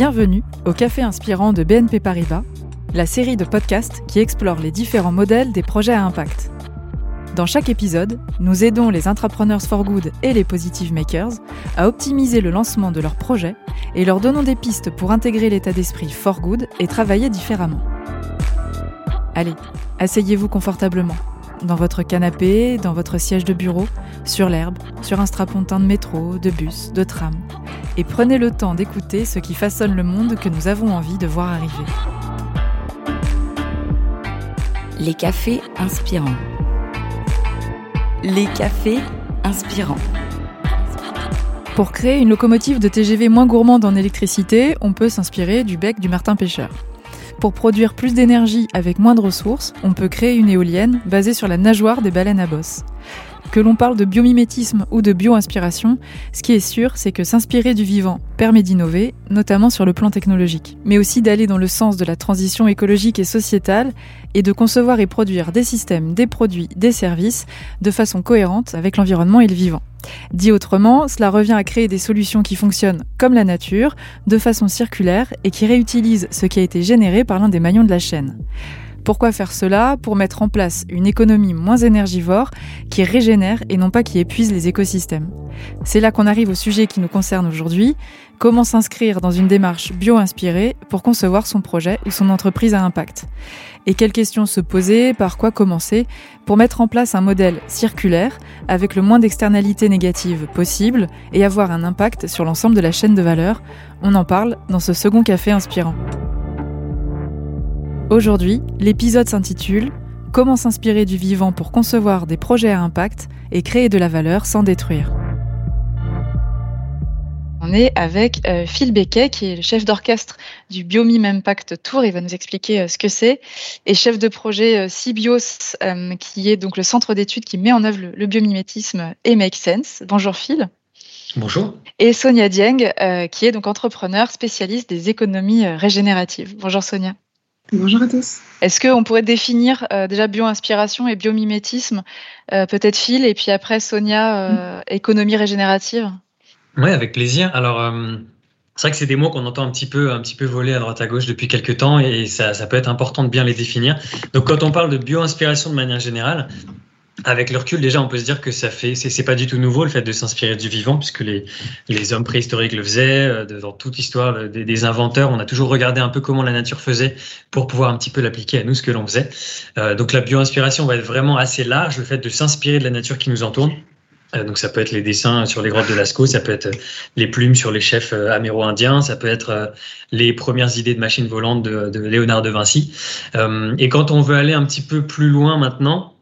Bienvenue au Café Inspirant de BNP Paribas, la série de podcasts qui explore les différents modèles des projets à impact. Dans chaque épisode, nous aidons les entrepreneurs for good et les positive makers à optimiser le lancement de leurs projets et leur donnons des pistes pour intégrer l'état d'esprit for good et travailler différemment. Allez, asseyez-vous confortablement, dans votre canapé, dans votre siège de bureau, sur l'herbe, sur un strapontin de métro, de bus, de tram, et prenez le temps d'écouter ce qui façonne le monde que nous avons envie de voir arriver. Les cafés inspirants. Les cafés inspirants. Pour créer une locomotive de TGV moins gourmande en électricité, on peut s'inspirer du bec du martin pêcheur. Pour produire plus d'énergie avec moins de ressources, on peut créer une éolienne basée sur la nageoire des baleines à bosse. Que l'on parle de biomimétisme ou de bio-inspiration, ce qui est sûr, c'est que s'inspirer du vivant permet d'innover, notamment sur le plan technologique, mais aussi d'aller dans le sens de la transition écologique et sociétale et de concevoir et produire des systèmes, des produits, des services de façon cohérente avec l'environnement et le vivant. Dit autrement, cela revient à créer des solutions qui fonctionnent comme la nature, de façon circulaire et qui réutilisent ce qui a été généré par l'un des maillons de la chaîne. Pourquoi faire cela Pour mettre en place une économie moins énergivore qui régénère et non pas qui épuise les écosystèmes. C'est là qu'on arrive au sujet qui nous concerne aujourd'hui, comment s'inscrire dans une démarche bio-inspirée pour concevoir son projet ou son entreprise à impact? Et quelles questions se poser, par quoi commencer, pour mettre en place un modèle circulaire avec le moins d'externalités négatives possible et avoir un impact sur l'ensemble de la chaîne de valeur. On en parle dans ce second café inspirant. Aujourd'hui, l'épisode s'intitule Comment s'inspirer du vivant pour concevoir des projets à impact et créer de la valeur sans détruire? On est avec euh, Phil Becquet, qui est le chef d'orchestre du Biomime Impact Tour. Il va nous expliquer euh, ce que c'est. Et chef de projet CIBIOS, euh, qui est donc le centre d'études qui met en œuvre le, biomimétisme et Make Sense. Bonjour Phil. Bonjour. Et Sonia Dieng, qui est donc entrepreneur spécialiste des économies régénératives. Bonjour Sonia. Bonjour à tous. Est-ce qu'on pourrait définir euh, déjà bio-inspiration et biomimétisme euh, Peut-être Phil, et puis après Sonia, euh, mm. économie régénérative? Oui, avec plaisir. Alors, c'est vrai que c'est des mots qu'on entend un petit, peu, un petit peu voler à droite à gauche depuis quelques temps, et ça, ça peut être important de bien les définir. Donc, quand on parle de bio-inspiration de manière générale, avec le recul, déjà, on peut se dire que ça fait, c'est pas du tout nouveau le fait de s'inspirer du vivant, puisque les, les hommes préhistoriques le faisaient. Euh, dans toute l'histoire des, des, inventeurs, on a toujours regardé un peu comment la nature faisait pour pouvoir un petit peu l'appliquer à nous, ce que l'on faisait. Euh, donc la bio-inspiration va être vraiment assez large, le fait de s'inspirer de la nature qui nous entoure. Euh, donc ça peut être les dessins sur les grottes de Lascaux, ça peut être les plumes sur les chefs améro-indiens, ça peut être les premières idées de machines volantes de, de Léonard de Vinci. et quand on veut aller un petit peu plus loin maintenant,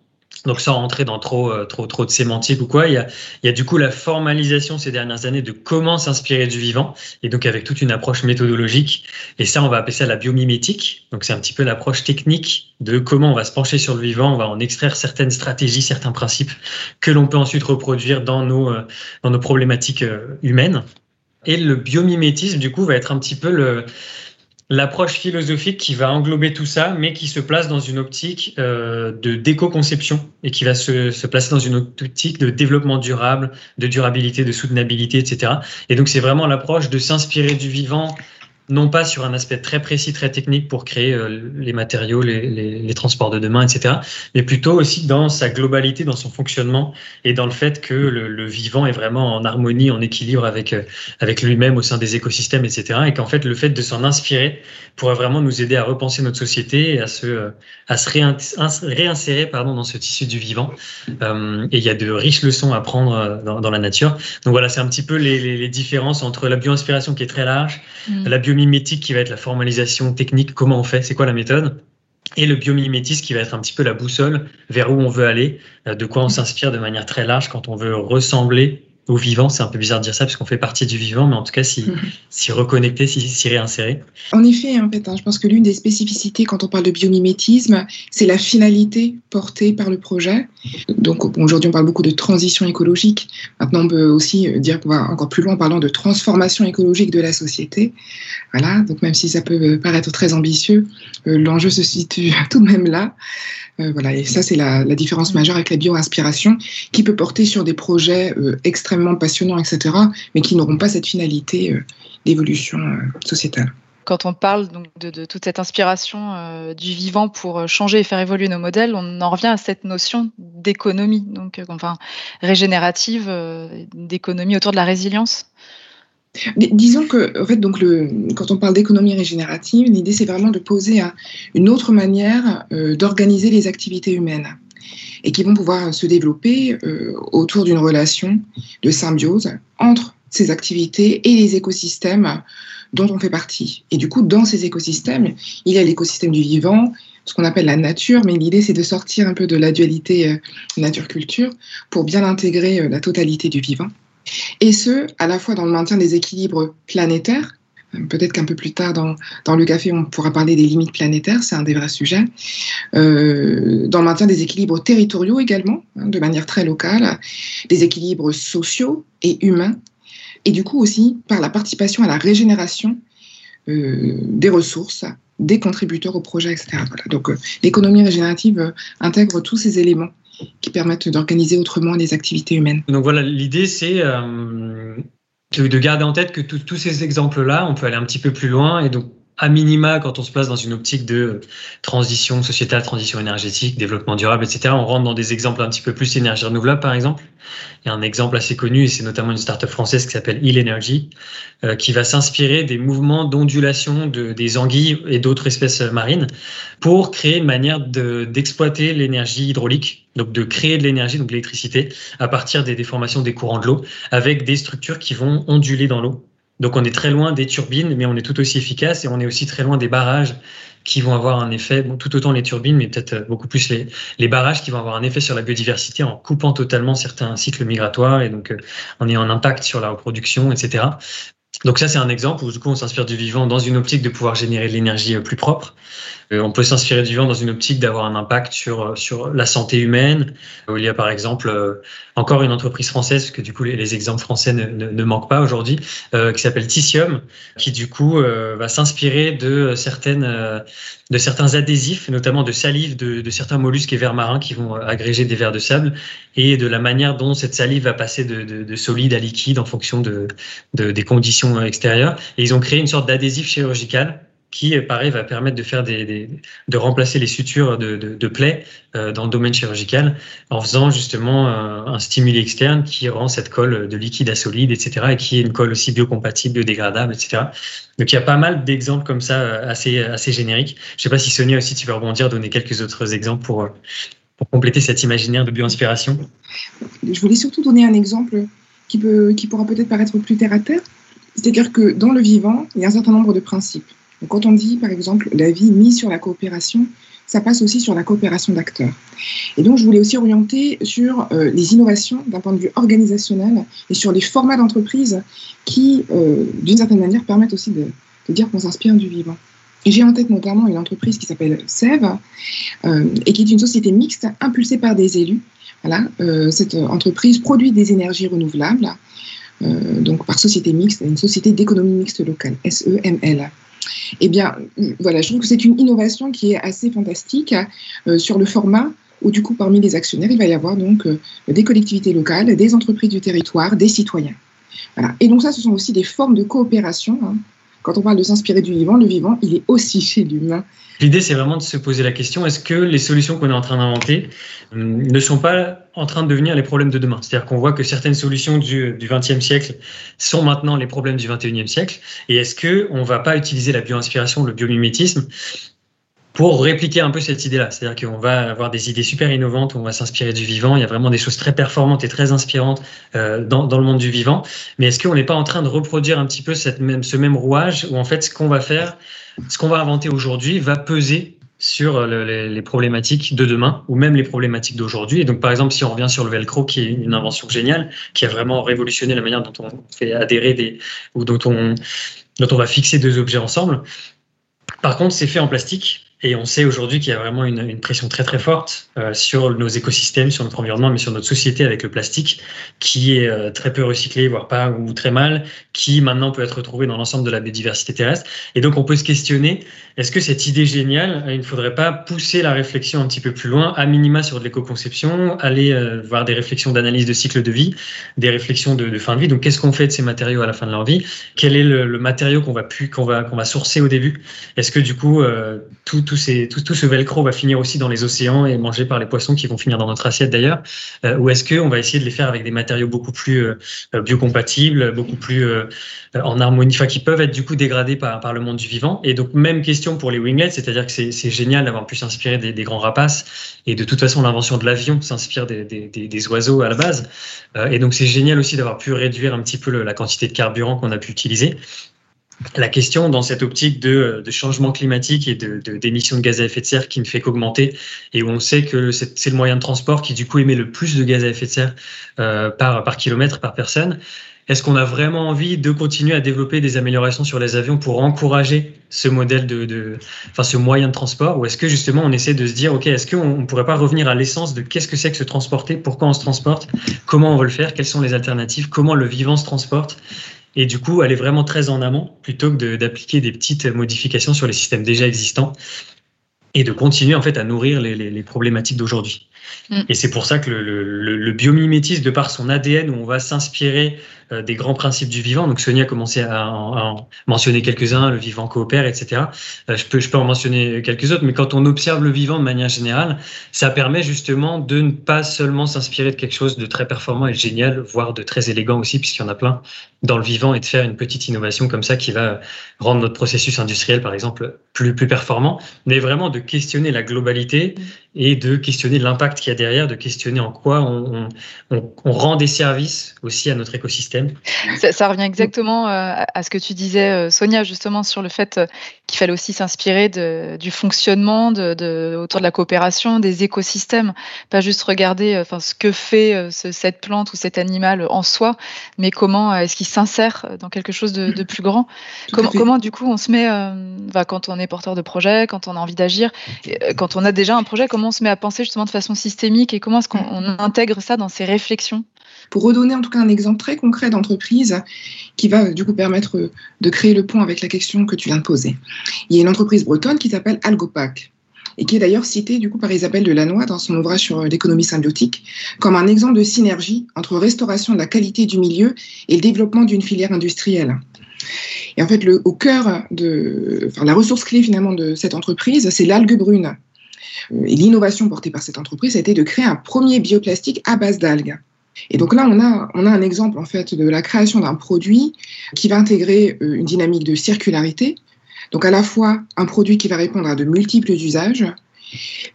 donc sans rentrer dans trop, euh, trop, trop de sémantique ou quoi, il y, a, il y a du coup la formalisation ces dernières années de comment s'inspirer du vivant, et donc avec toute une approche méthodologique. Et ça, on va appeler ça la biomimétique. Donc c'est un petit peu l'approche technique de comment on va se pencher sur le vivant, on va en extraire certaines stratégies, certains principes que l'on peut ensuite reproduire dans nos, euh, dans nos problématiques euh, humaines. Et le biomimétisme, du coup, va être un petit peu le l'approche philosophique qui va englober tout ça, mais qui se place dans une optique euh, de déco-conception et qui va se, se, placer dans une optique de développement durable, de durabilité, de soutenabilité, etc. Et donc c'est vraiment l'approche de s'inspirer du vivant non pas sur un aspect très précis, très technique pour créer euh, les matériaux, les, les, les, transports de demain, etc., mais plutôt aussi dans sa globalité, dans son fonctionnement et dans le fait que le, le vivant est vraiment en harmonie, en équilibre avec, euh, avec lui-même au sein des écosystèmes, etc., et qu'en fait, le fait de s'en inspirer pourrait vraiment nous aider à repenser notre société et à se, euh, à se réinsérer pardon, dans ce tissu du vivant. Et il y a de riches leçons à prendre dans, dans la nature. Donc voilà, c'est un petit peu les, les, différences entre la bio-inspiration qui est très large, mmh. la bio biomimétique qui va être la formalisation technique, comment on fait, c'est quoi la méthode, et le biomimétisme qui va être un petit peu la boussole vers où on veut aller, euh, de quoi on s'inspire de manière très large quand on veut ressembler au vivant. C'est un peu bizarre de dire ça parce qu'on fait partie du vivant, mais en tout cas, s'y si, reconnecter, s'y réinsérer. En effet, en fait, hein, je pense que l'une des spécificités quand on parle de biomimétisme, c'est la finalité portée par le projet. Donc aujourd'hui, on parle beaucoup de transition écologique. Maintenant, on peut aussi dire qu'on va encore plus loin en parlant de transformation écologique de la société. Voilà, donc même si ça peut paraître très ambitieux, euh, l'enjeu se situe tout de même là. Euh, voilà, et ça, c'est la, la, différence majeure avec la bio-inspiration, qui peut porter sur des projets euh, extrêmement passionnants, etc., mais qui n'auront pas cette finalité euh, l'évolution sociétale quand on parle donc de, toute cette inspiration du vivant pour changer et faire évoluer nos modèles, on en revient à cette notion d'économie, donc enfin régénérative, d'économie autour de la résilience disons que, en fait, donc le, quand on parle d'économie régénérative, l'idée c'est vraiment de poser une autre manière euh, d'organiser les activités humaines et qui vont pouvoir se développer euh, autour d'une relation de symbiose entre ces activités et les écosystèmes dont on fait partie. Et du coup, dans ces écosystèmes, il y a l'écosystème du vivant, ce qu'on appelle la nature, mais l'idée c'est de sortir un peu de la dualité euh, nature-culture pour bien intégrer la totalité du vivant et ce, à la fois dans le maintien des équilibres planétaires, Peut-être qu'un peu plus tard dans, le café, on pourra parler des limites planétaires, c'est un des vrais sujets. Euh, dans le maintien des équilibres territoriaux également, hein, de manière très locale, des équilibres sociaux et humains, et du coup aussi par la participation à la régénération euh, des ressources, des contributeurs au projet, etc. Donc euh, l'économie régénérative intègre tous ces éléments qui permettent d'organiser autrement les activités humaines. Donc voilà, l'idée c'est de garder en tête que tous ces exemples-là, on peut aller un petit peu plus loin et donc à minima, quand on se place dans une optique de transition sociétale, transition énergétique, développement durable, etc., on rentre dans des exemples un petit peu plus énergie renouvelable, par exemple. Il y a un exemple assez connu, et c'est notamment une start-up française qui s'appelle Hill Energy, euh, qui va s'inspirer des mouvements d'ondulation de, des anguilles et d'autres espèces marines pour créer une manière d'exploiter l'énergie hydraulique, donc de créer de l'énergie, donc l'électricité, à partir des déformations des courants de l'eau, avec des structures qui vont onduler dans l'eau donc on est très loin des turbines, mais on est tout aussi efficace et on est aussi très loin des barrages qui vont avoir un effet, tout autant les turbines, mais peut-être euh, beaucoup plus les, les, barrages qui vont avoir un effet sur la biodiversité en coupant totalement certains cycles migratoires et donc euh, en ayant un impact sur la reproduction, etc. Donc ça, c'est un exemple où du coup, on s'inspire du vivant dans une optique de pouvoir générer de l'énergie euh, plus propre. On peut s'inspirer du vivant dans une optique d'avoir un impact sur, sur la santé humaine. Il y a par exemple encore une entreprise française, que du coup, les, exemples français ne, manquent pas aujourd'hui, qui s'appelle Tissium, qui du coup va s'inspirer de certaines de certains adhésifs, notamment de salive de, de, certains mollusques et vers marins qui vont agréger des vers de sable, et de la manière dont cette salive va passer de, de, de solide à liquide en fonction de, des conditions extérieures. Et ils ont créé une sorte d'adhésif chirurgical qui, pareil, va permettre de faire des, de remplacer les sutures de, de, plaies euh, dans le domaine chirurgical en faisant justement un, un, stimuli externe qui rend cette colle de liquide à solide, etc., et qui est une colle aussi biocompatible, biodégradable, etc. Donc il y a pas mal d'exemples comme ça euh, assez, assez génériques. Je sais pas si Sonia aussi tu veux rebondir, donner quelques autres exemples pour, euh, pour compléter cet imaginaire de bioinspiration. Je voulais surtout donner un exemple qui, peut, qui pourra peut-être paraître plus terre à terre. C'est-à-dire que dans le vivant, il y a un certain nombre de principes. Quand on dit, par exemple, la vie mise sur la coopération, ça passe aussi sur la coopération d'acteurs. Et donc, je voulais aussi orienter sur euh, les innovations d'un point de vue organisationnel et sur les formats d'entreprise qui, euh, d'une certaine manière, permettent aussi de, dire qu'on s'inspire du vivant. J'ai en tête notamment une entreprise qui s'appelle SEV euh, et qui est une société mixte impulsée par des élus. Voilà, euh, cette entreprise produit des énergies renouvelables, donc par société mixte, une société d'économie mixte locale, SEML. Eh bien, voilà, je trouve que c'est une innovation qui est assez fantastique euh, sur le format où, du coup, parmi les actionnaires, il va y avoir donc euh, des collectivités locales, des entreprises du territoire, des citoyens. Et donc, ça, ce sont aussi des formes de coopération. Hein. Quand on parle de s'inspirer du vivant, le vivant, il est aussi chez l'humain. L'idée, c'est vraiment de se poser la question est-ce que les solutions qu'on est en train d'inventer hum, ne sont pas en train de devenir les problèmes de demain? C'est-à-dire qu'on voit que certaines solutions du, 20e siècle sont maintenant les problèmes du 21e siècle. Et est-ce qu'on ne va pas utiliser la bioinspiration, le biomimétisme pour répliquer un peu cette idée-là. C'est-à-dire qu'on va avoir des idées super innovantes, on va s'inspirer du vivant, il y a vraiment des choses très performantes et très inspirantes euh, dans, dans, le monde du vivant. Mais est-ce qu'on n'est pas en train de reproduire un petit peu cette même, ce même rouage où en fait ce qu'on va faire, ce qu'on va inventer aujourd'hui va peser sur le, les, les, problématiques de demain ou même les problématiques d'aujourd'hui? Et donc, par exemple, si on revient sur le velcro, qui est une invention géniale, qui a vraiment révolutionné la manière dont on fait adhérer des ou dont on dont on va fixer deux objets ensemble. Par contre, c'est fait en plastique Et on sait aujourd'hui qu'il y a vraiment une, une, pression très très forte euh, sur nos écosystèmes, sur notre environnement, mais sur notre société avec le plastique, qui est euh, très peu recyclé, voire pas ou très mal, qui maintenant peut être retrouvé dans l'ensemble de la biodiversité terrestre. Et donc on peut se questionner est-ce que cette idée géniale, il ne faudrait pas pousser la réflexion un petit peu plus loin, à minima sur de l'éco-conception, aller euh, voir des réflexions d'analyse de cycle de vie, des réflexions de, de fin de vie. Donc qu'est-ce qu'on fait de ces matériaux à la fin de leur vie? Quel est le, le matériau qu'on va qu'on va qu'on va sourcer au début? Est-ce que du coup tout tout, ce velcro va finir aussi dans les océans et mangé par les poissons qui vont finir dans notre assiette d'ailleurs. Euh, Ou est-ce qu'on va essayer de les faire avec des matériaux beaucoup plus euh, biocompatibles, beaucoup plus euh, en harmonie, enfin qui peuvent être du coup dégradés par, le monde du vivant? Et donc même question pour les winglets, c'est-à-dire que c'est génial d'avoir pu s'inspirer des, grands rapaces. Et de toute façon l'invention de l'avion s'inspire des, oiseaux à la base. et donc c'est génial aussi d'avoir pu réduire un petit peu la quantité de carburant qu'on a pu utiliser la question dans cette optique de, de changement climatique et d'émissions de, de, gaz à effet de serre qui ne fait qu'augmenter et où on sait que c'est le moyen de transport qui du coup émet le plus de gaz à effet de serre euh, par, par kilomètre, par personne. Est-ce qu'on a vraiment envie de continuer à développer des améliorations sur les avions pour encourager ce modèle de, de enfin ce moyen de transport, ou est-ce que justement on essaie de se dire, ok, est-ce qu'on ne pourrait pas revenir à l'essence de qu'est-ce que c'est que se transporter, pourquoi on se transporte, comment on veut le faire, quelles sont les alternatives, comment le vivant se transporte, et du coup est vraiment très en amont plutôt que d'appliquer des petites modifications sur les systèmes déjà existants et de continuer en fait à nourrir les problématiques d'aujourd'hui. Mm. Et c'est pour ça que le, le, le, biomimétisme, de par son ADN, où on va s'inspirer euh, des grands principes du vivant, donc Sonia a commencé à en, à en mentionner quelques-uns, le vivant coopère, etc. Euh, je, peux, je peux en mentionner quelques autres, mais quand on observe le vivant de manière générale, ça permet justement de ne pas seulement s'inspirer de quelque chose de très performant et de génial, voire de très élégant aussi, puisqu'il y en a plein dans le vivant, et de faire une petite innovation comme ça qui va rendre notre processus industriel, par exemple, plus, plus performant, mais vraiment de questionner la globalité et de questionner l'impact qu'il y a derrière, de questionner en quoi on, on, on, rend des services aussi à notre écosystème. Ça, ça revient exactement euh, à ce que tu disais, euh, Sonia, justement, sur le fait euh, qu'il fallait aussi s'inspirer du fonctionnement de, de, autour de la coopération, des écosystèmes, pas juste regarder enfin, ce que fait ce, cette plante ou cet animal en soi, mais comment est-ce qu'il s'insère dans quelque chose de, de plus grand. Comment, comment, du coup, on se met, euh, quand on est porteur de projet, quand on a envie d'agir, quand on a déjà un projet, comment on se met à penser justement de façon systémique et comment est-ce qu'on intègre ça dans ses réflexions pour redonner en tout cas un exemple très concret d'entreprise qui va du coup permettre de créer le pont avec la question que tu viens de poser. Il y a une entreprise bretonne qui s'appelle Algopac et qui est d'ailleurs citée du coup par Isabelle Delannoy dans son ouvrage sur l'économie symbiotique comme un exemple de synergie entre restauration de la qualité du milieu et le développement d'une filière industrielle. Et en fait, le, au cœur de enfin, la ressource clé finalement de cette entreprise, c'est l'algue brune. Et l'innovation portée par cette entreprise a été de créer un premier bioplastique à base d'algues. Et donc là, on a, on a un exemple en fait de la création d'un produit qui va intégrer une dynamique de circularité, donc à la fois un produit qui va répondre à de multiples usages,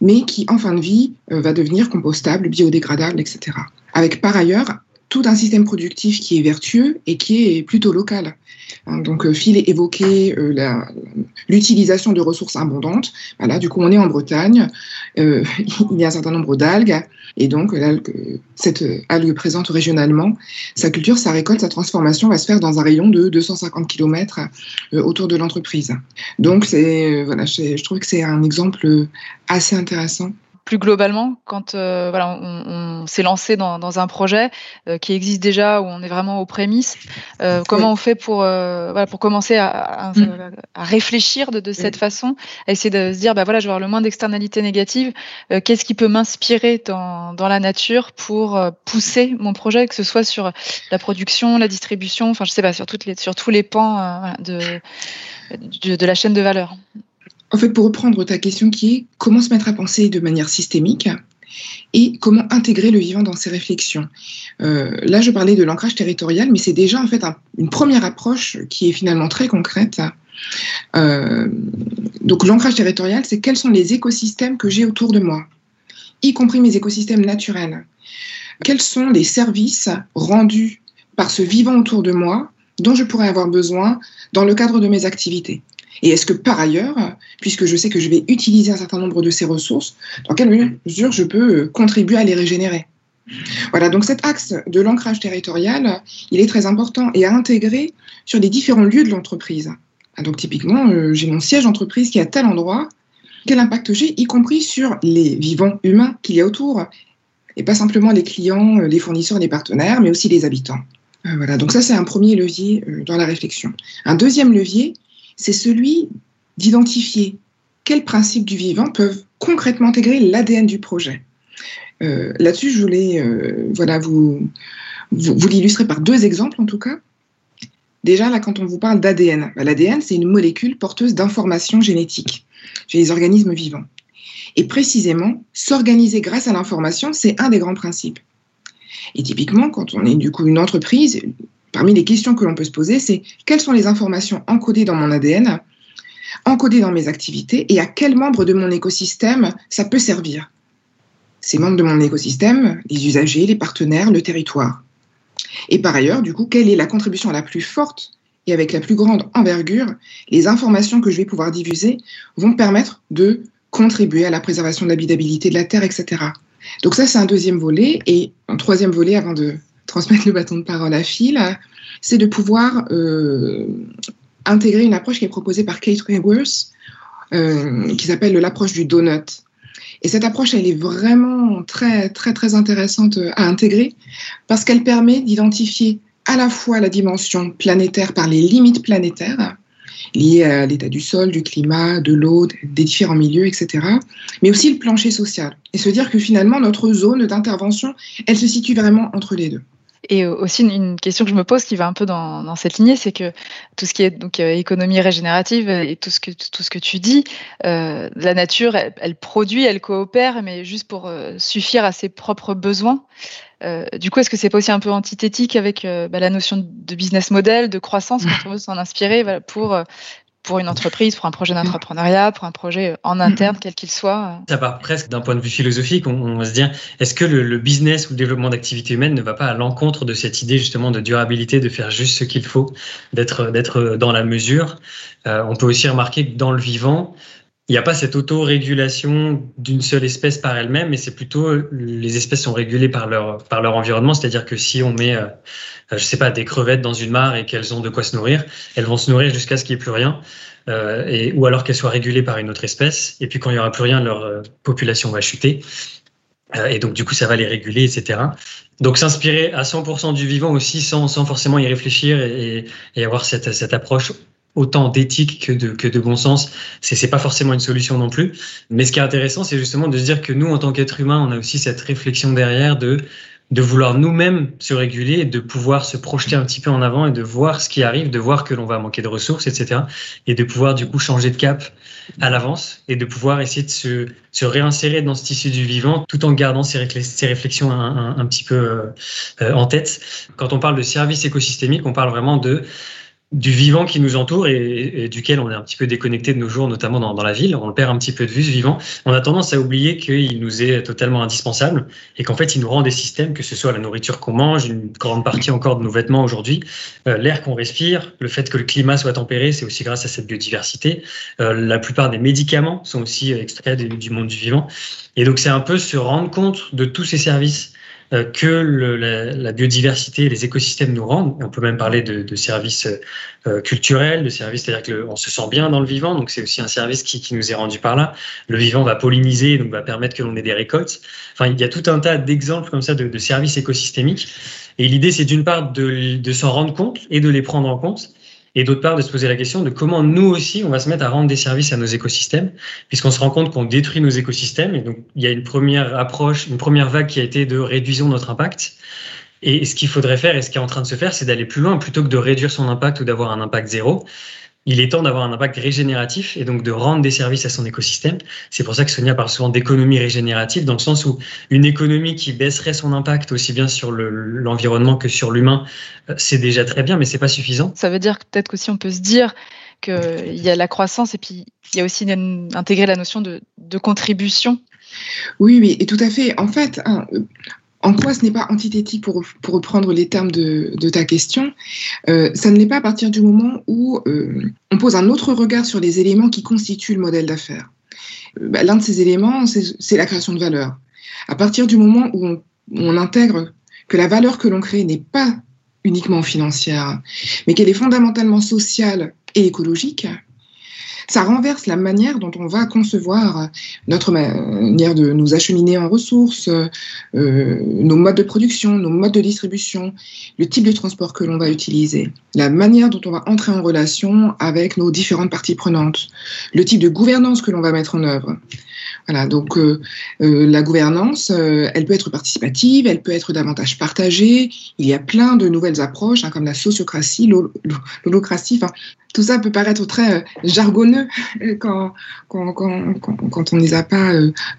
mais qui en fin de vie va devenir compostable, biodégradable, etc. Avec par ailleurs tout un système productif qui est vertueux et qui est plutôt local. Hein, donc, Phil évoquait euh, l'utilisation de ressources abondantes. Voilà, du coup, on est en Bretagne, euh, il y a un certain nombre d'algues, et donc cette algue présente régionalement, sa culture, sa récolte, sa transformation va se faire dans un rayon de 250 km euh, autour de l'entreprise. Donc, c'est, voilà, je trouve que c'est un exemple assez intéressant plus globalement, quand euh, voilà, on, on s'est lancé dans, dans, un projet euh, qui existe déjà, où on est vraiment aux prémices, euh, comment oui. on fait pour, euh, voilà, pour commencer à, à, mm. à réfléchir de, de cette oui. façon, à essayer de se dire, bah, voilà, je vais avoir le moins d'externalités négatives, euh, qu'est-ce qui peut m'inspirer dans, dans, la nature pour euh, pousser mon projet, que ce soit sur la production, la distribution, enfin, je sais pas, sur, toutes les, sur tous les pans de, de, de la chaîne de valeur. En fait, pour reprendre ta question qui est comment se mettre à penser de manière systémique et comment intégrer le vivant dans ses réflexions. Euh, là, je parlais de l'ancrage territorial, mais c'est déjà en fait un, une première approche qui est finalement très concrète. Euh, donc, l'ancrage territorial, c'est quels sont les écosystèmes que j'ai autour de moi, y compris mes écosystèmes naturels. Quels sont les services rendus par ce vivant autour de moi dont je pourrais avoir besoin dans le cadre de mes activités. Et est-ce que par ailleurs, puisque je sais que je vais utiliser un certain nombre de ces ressources, dans quelle mesure je peux contribuer à les régénérer? Voilà, donc cet axe de l'ancrage territorial, il est très important et à intégrer sur les différents lieux de l'entreprise. Donc typiquement, euh, j'ai mon siège d'entreprise qui est à tel endroit, quel impact j'ai, y compris sur les vivants humains qu'il y a autour, et pas simplement les clients, les fournisseurs, les partenaires, mais aussi les habitants. Euh, voilà, donc ça c'est un premier levier euh, dans la réflexion. Un deuxième levier, c'est celui d'identifier quels principes du vivant peuvent concrètement intégrer l'ADN du projet. Euh, là-dessus, je voulais vous, vous, l'illustrer par deux exemples en tout cas. Déjà, là, quand on vous parle d'ADN, bah, l'ADN, c'est une molécule porteuse d'informations génétiques chez les organismes vivants. Et précisément, s'organiser grâce à l'information, c'est un des grands principes. Et typiquement, quand on est du coup une entreprise, parmi les questions que l'on peut se poser, c'est quelles sont les informations encodées dans mon ADN, encodées dans mes activités, et à quel membre de mon écosystème ça peut servir? Ces membres de mon écosystème, les usagers, les partenaires, le territoire. Et par ailleurs, du coup, quelle est la contribution la plus forte et avec la plus grande envergure Les informations que je vais pouvoir diffuser vont permettre de contribuer à la préservation de l'habitabilité de la Terre, etc. Donc ça, c'est un deuxième volet. Et un troisième volet, avant de transmettre le bâton de parole à Phil, c'est de pouvoir euh, intégrer une approche qui est proposée par Kate Raworth, euh, qui s'appelle l'approche du donut. Et cette approche, elle est vraiment très, très, très intéressante à intégrer parce qu'elle permet d'identifier à la fois la dimension planétaire par les limites planétaires, liées à l'état du sol, du climat, de l'eau, des différents milieux, etc. Mais aussi le plancher social. Et se dire que finalement, notre zone d'intervention, elle se situe vraiment entre les deux. Et aussi une question que je me pose qui va un peu dans, cette lignée, c'est que tout ce qui est donc euh, économie régénérative et tout ce que tout ce que tu dis, euh, la nature, elle, produit, elle coopère, mais juste pour euh, suffire à ses propres besoins. Euh, du coup, est-ce que c'est pas aussi un peu antithétique avec euh, bah, la notion de business model, de croissance, quand on veut s'en inspirer pour, euh, pour une entreprise, pour un projet d'entrepreneuriat, pour un projet en interne, quel qu'il soit Ça part presque d'un point de vue philosophique. On, va se dire, est-ce que le, business ou le développement d'activité humaine ne va pas à l'encontre de cette idée justement de durabilité, de faire juste ce qu'il faut, d'être dans la mesure? On peut aussi remarquer que dans le vivant, il n'y a pas cette autorégulation d'une seule espèce par elle-même, mais c'est plutôt les espèces sont régulées par leur, par leur environnement. C'est-à-dire que si on met, euh, je sais pas, des crevettes dans une mare et qu'elles ont de quoi se nourrir, elles vont se nourrir jusqu'à ce qu'il n'y ait plus rien. Euh, et, ou alors qu'elles soient régulées par une autre espèce. Et puis quand il n'y aura plus rien, leur euh, population va chuter. Euh, et donc du coup, ça va les réguler, etc. Donc s'inspirer à 100% du vivant aussi sans, sans forcément y réfléchir et, et avoir cette, cette approche autant d'éthique que de, que de bon sens, c'est c'est pas forcément une solution non plus. Mais ce qui est intéressant, c'est justement de se dire que nous, en tant qu'êtres humains, on a aussi cette réflexion derrière de de vouloir nous-mêmes se réguler de pouvoir se projeter un petit peu en avant et de voir ce qui arrive, de voir que l'on va manquer de ressources, etc. Et de pouvoir du coup changer de cap à l'avance et de pouvoir essayer de se, se réinsérer dans ce tissu du vivant tout en gardant ces, réflexions un, un, petit peu euh, en tête. Quand on parle de service écosystémique, on parle vraiment de du vivant qui nous entoure et, duquel on est un petit peu déconnecté de nos jours, notamment dans, la ville. On le perd un petit peu de vue, ce vivant. On a tendance à oublier qu'il nous est totalement indispensable et qu'en fait, il nous rend des systèmes, que ce soit la nourriture qu'on mange, une grande partie encore de nos vêtements aujourd'hui, euh, l'air qu'on respire, le fait que le climat soit tempéré, c'est aussi grâce à cette biodiversité. Euh, la plupart des médicaments sont aussi extraits du monde du vivant. Et donc, c'est un peu se rendre compte de tous ces services euh, que la, biodiversité et les écosystèmes nous rendent. On peut même parler de, services euh, culturels, de services, c'est-à-dire qu'on se sent bien dans le vivant, donc c'est aussi un service qui, nous est rendu par là. Le vivant va polliniser, donc va permettre que l'on ait des récoltes. Enfin, il y a tout un tas d'exemples comme ça de, services écosystémiques. Et l'idée, c'est d'une part de s'en rendre compte et de les prendre en compte et d'autre part de se poser la question de comment nous aussi on va se mettre à rendre des services à nos écosystèmes, puisqu'on se rend compte qu'on détruit nos écosystèmes. Et donc il y a une première approche, une première vague qui a été de réduisons notre impact. Et ce qu'il faudrait faire et ce qui est en train de se faire, c'est d'aller plus loin plutôt que de réduire son impact ou d'avoir un impact zéro il est temps d'avoir un impact régénératif et donc de rendre des services à son écosystème. C'est pour ça que Sonia parle souvent d'économie régénérative, dans le sens où une économie qui baisserait son impact aussi bien sur l'environnement que sur l'humain, euh, c'est déjà très bien, mais c'est pas suffisant. Ça veut dire peut-être qu'aussi on peut se dire qu'il y a la croissance et puis il y a aussi intégrer la notion de, de contribution oui, oui, et tout à fait. En fait, hein, en quoi ce n'est pas antithétique pour, reprendre les termes de, ta question euh, Ça ne l'est pas à partir du moment où euh, on pose un autre regard sur les éléments qui constituent le modèle d'affaires. Euh, bah, l'un de ces éléments, c'est la création de valeur. À partir du moment où on intègre que la valeur que l'on crée n'est pas uniquement financière, mais qu'elle est fondamentalement sociale et écologique, ça renverse la manière dont on va concevoir notre manière de nous acheminer en ressources, euh, nos modes de production, nos modes de distribution, le type de transport que l'on va utiliser, la manière dont on va entrer en relation avec nos différentes parties prenantes, le type de gouvernance que l'on va mettre en œuvre. Voilà, donc euh, euh, la gouvernance, euh, elle peut être participative, elle peut être davantage partagée. Il y a plein de nouvelles approches, hein, comme la sociocratie, l'holocratie. Enfin, tout ça peut paraître très jargonneux quand, quand, quand, quand, on ne les a pas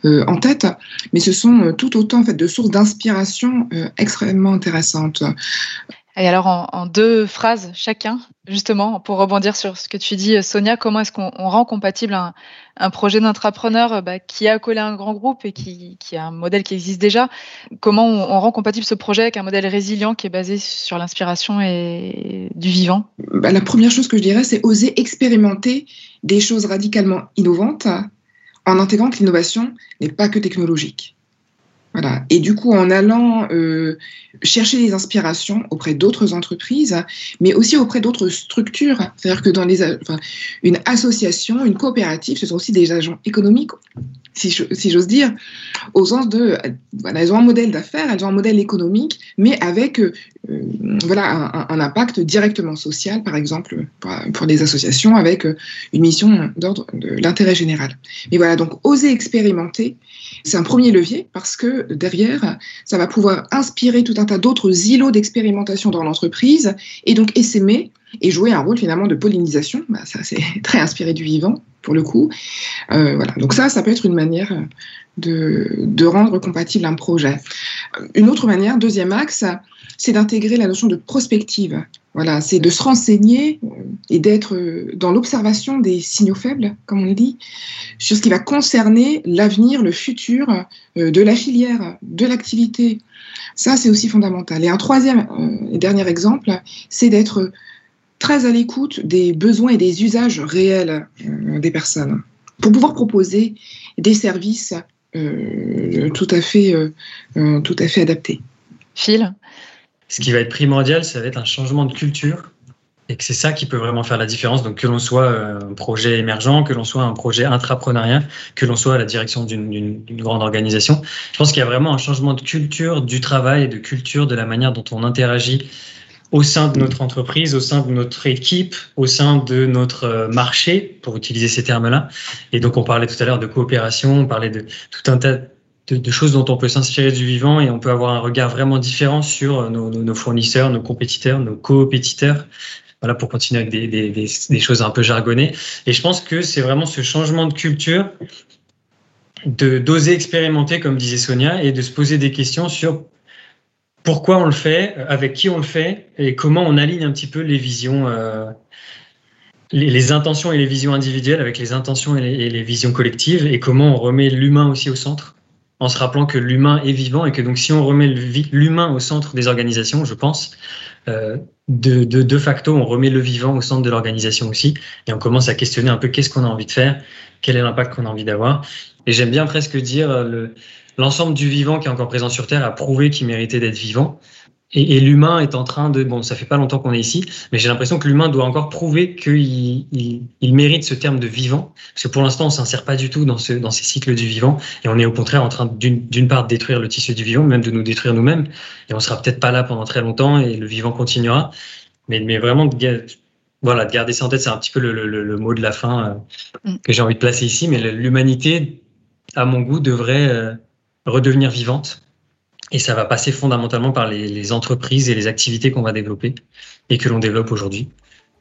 en tête, mais ce sont tout autant en fait, de sources d'inspiration extrêmement intéressantes. Et alors, en, deux phrases chacun, justement, pour rebondir sur ce que tu dis, Sonia, comment est-ce qu'on rend compatible un, projet d'entrepreneur bah, qui a collé un grand groupe et qui, qui, a un modèle qui existe déjà? Comment on, rend compatible ce projet avec un modèle résilient qui est basé sur l'inspiration et du vivant? Bah, La première chose que je dirais, c'est oser expérimenter des choses radicalement innovantes en intégrant que l'innovation n'est pas que technologique. Et du coup, en allant euh, chercher des inspirations auprès d'autres entreprises, mais aussi auprès d'autres structures, c'est-à-dire que dans les, une association, une coopérative, ce sont aussi des agents économiques, si, j'ose dire, au sens de, voilà, elles ont un modèle d'affaires, elles ont un modèle économique, mais avec euh, voilà, un, impact directement social, par exemple, pour, des associations, avec euh, une mission d'ordre de l'intérêt général. Mais voilà, donc oser expérimenter, c'est un premier levier parce que derrière, ça va pouvoir inspirer tout un tas d'autres îlots d'expérimentation dans l'entreprise et donc essaimer et jouer un rôle finalement de pollinisation. Bah, ça, c'est très inspiré du vivant pour le coup. Euh, voilà. Donc ça, ça peut être une manière de, rendre compatible un projet. Une autre manière, deuxième axe, c'est d'intégrer la notion de prospective. Voilà, c'est de se renseigner et d'être dans l'observation des signaux faibles, comme on dit, sur ce qui va concerner l'avenir, le futur euh, de la filière, de l'activité. Ça, c'est aussi fondamental. Et un troisième euh, et dernier exemple, c'est d'être très à l'écoute des besoins et des usages réels euh, des personnes pour pouvoir proposer des services tout à fait, tout à fait adaptés. Phil? Ce qui va être primordial, ça va être un changement de culture et que c'est ça qui peut vraiment faire la différence. Donc que l'on soit euh, un projet émergent, que l'on soit un projet intrapreneuriat, que l'on soit à la direction d'une grande organisation, je pense qu'il y a vraiment un changement de culture du travail et de culture de la manière dont on interagit au sein de notre entreprise, au sein de notre équipe, au sein de notre euh, marché, pour utiliser ces termes-là. Et donc on parlait tout à l'heure de coopération, on parlait de tout un tas choses dont on peut s'inspirer du vivant et on peut avoir un regard vraiment différent sur euh, nos, fournisseurs, nos compétiteurs, nos coopétiteurs. Voilà, pour continuer avec des, choses un peu jargonnées. Et je pense que c'est vraiment ce changement de culture, de d'oser expérimenter, comme disait Sonia, et de se poser des questions sur pourquoi on le fait, avec qui on le fait, et comment on aligne un petit peu les visions, euh, les, intentions et les visions individuelles avec les intentions et les visions collectives, et comment on remet l'humain aussi au centre en se rappelant que l'humain est vivant et que donc si on remet l'humain au centre des organisations, je pense, euh, de, facto, on remet le vivant au centre de l'organisation aussi et on commence à questionner un peu qu'est-ce qu'on a envie de faire, quel est l'impact qu'on a envie d'avoir. Et j'aime bien presque dire euh, l'ensemble du vivant qui est encore présent sur Terre a prouvé qu'il méritait d'être vivant. Et, l'humain est en train de, bon, ça fait pas longtemps qu'on est ici, mais j'ai l'impression que l'humain doit encore prouver qu'il il, mérite ce terme de vivant, parce que pour l'instant on s'insère pas du tout dans, ce, dans ces cycles du vivant, et on est au contraire en train d'une part de détruire le tissu du vivant, même de nous détruire nous-mêmes, et on sera peut-être pas là pendant très longtemps, et le vivant continuera, mais, mais vraiment de, voilà, de garder ça en tête, c'est un petit peu le, le, le, mot de la fin euh, mm. que j'ai envie de placer ici, mais l'humanité, à mon goût, devrait euh, redevenir vivante et ça va passer fondamentalement par les, entreprises et les activités qu'on va développer et que l'on développe aujourd'hui.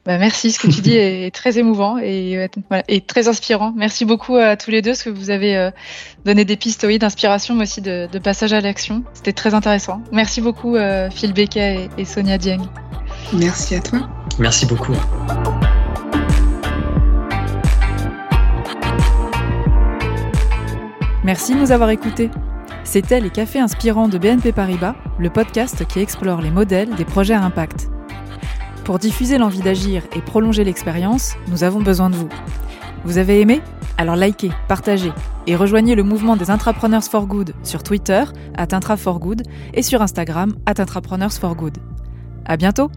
Bah merci, ce que tu dis est très émouvant et, et, très inspirant. Merci beaucoup à tous les deux, parce que vous avez euh, donné des pistes oui, d'inspiration, mais aussi de, passage à l'action. C'était très intéressant. Merci beaucoup, euh, Phil Becquet et, et Sonia Dieng. Merci à toi. Merci beaucoup. Merci de nous avoir écoutés. C'était les Cafés Inspirants de BNP Paribas, le podcast qui explore les modèles des projets à impact. Pour diffuser l'envie d'agir et prolonger l'expérience, nous avons besoin de vous. Vous avez aimé? Alors likez, partagez et rejoignez le mouvement des Intrapreneurs for Good sur Twitter, at Intra Good, et sur Instagram, at Intrapreneurs for Good. À bientôt